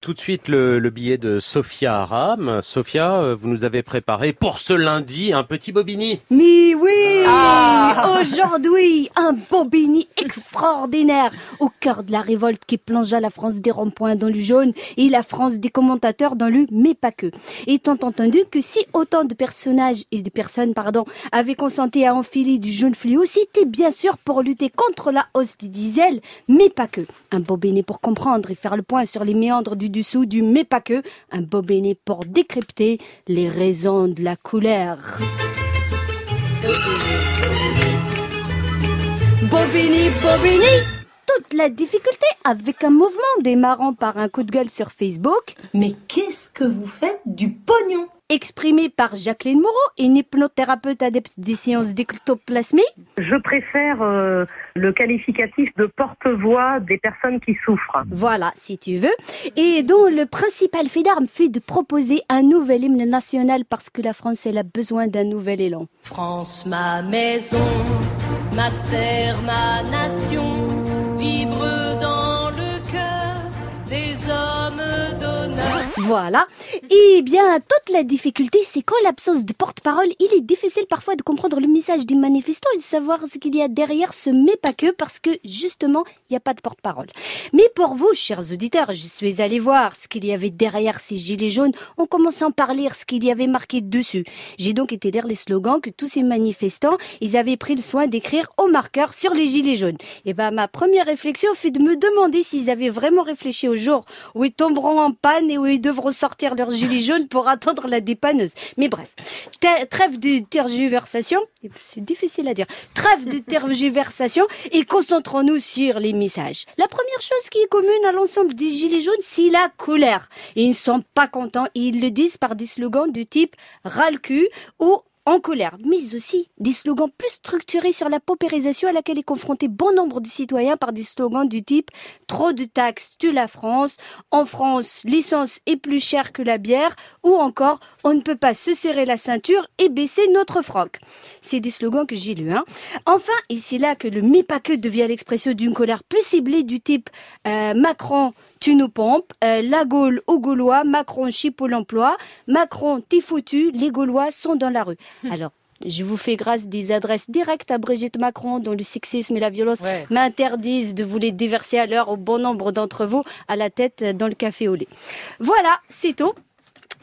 Tout de suite le, le billet de Sophia Aram. Sophia, euh, vous nous avez préparé pour ce lundi un petit bobini. Mais oui Aujourd'hui, un bobini extraordinaire au cœur de la révolte qui plongea la France des ronds-points dans le jaune et la France des commentateurs dans le mais pas que. Étant entendu que si autant de personnages et de personnes, pardon, avaient consenti à enfiler du jaune fluo, c'était bien sûr pour lutter contre la hausse du diesel, mais pas que. Un bobini pour comprendre et faire le point sur les méandres du du mais pas que, un bobini pour décrypter les raisons de la couleur. Bobini, Bobini Toute la difficulté avec un mouvement démarrant par un coup de gueule sur Facebook, Mais qu'est-ce que vous faites du pognon? Exprimé par Jacqueline Moreau, une hypnothérapeute adepte des séances d'éctoplasmie, Je préfère euh, le qualificatif de porte-voix des personnes qui souffrent. voilà si tu veux, et dont le principal fait d'armes fait de proposer un nouvel hymne national parce que la France elle a besoin d'un nouvel élan. France, ma maison, ma terre, ma nation, vibre Voilà. Eh bien, toute la difficulté, c'est qu'en l'absence de porte-parole, il est difficile parfois de comprendre le message des manifestants et de savoir ce qu'il y a derrière ce mais pas que parce que justement, il n'y a pas de porte-parole. Mais pour vous, chers auditeurs, je suis allé voir ce qu'il y avait derrière ces gilets jaunes en commençant par lire ce qu'il y avait marqué dessus. J'ai donc été lire les slogans que tous ces manifestants, ils avaient pris le soin d'écrire au marqueur sur les gilets jaunes. Et ben, ma première réflexion fut de me demander s'ils avaient vraiment réfléchi au jour où ils tomberont en panne et où ils devront sortir leurs gilets jaunes pour attendre la dépanneuse. Mais bref, trêve de tergiversation, c'est difficile à dire, trêve de tergiversation et concentrons-nous sur les messages. La première chose qui est commune à l'ensemble des gilets jaunes, c'est la colère. Ils ne sont pas contents et ils le disent par des slogans du type ras le cul ou en colère, mais aussi des slogans plus structurés sur la paupérisation à laquelle est confronté bon nombre de citoyens par des slogans du type trop de taxes tue la France, en France l'essence est plus chère que la bière ou encore on ne peut pas se serrer la ceinture et baisser notre froc. C'est des slogans que j'ai lus. Hein. Enfin, et c'est là que le mais pas que devient l'expression d'une colère plus ciblée du type euh, Macron tu nous pompes, euh, la Gaule aux Gaulois, Macron chie Pôle emploi, Macron t'es foutu, les Gaulois sont dans la rue. Alors, je vous fais grâce des adresses directes à Brigitte Macron dont le sexisme et la violence Ouais. m'interdisent de vous les déverser à l'heure au bon nombre d'entre vous à la tête dans le café au lait. Voilà, c'est tout.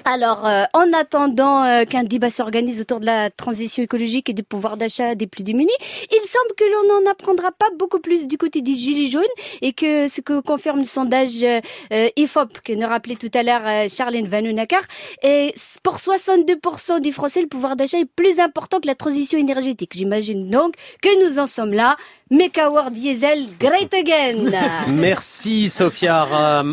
Alors, euh, en attendant euh, qu'un débat s'organise autour de la transition écologique et du pouvoir d'achat des plus démunis, il semble que l'on n'en apprendra pas beaucoup plus du côté des Gilets jaunes et que ce que confirme le sondage euh, euh, IFOP que nous rappelait tout à l'heure euh, Charlène Vanhoenacker, et pour 62% des Français, le pouvoir d'achat est plus important que la transition énergétique. J'imagine donc que nous en sommes là. Make our diesel great again. Merci Sophia.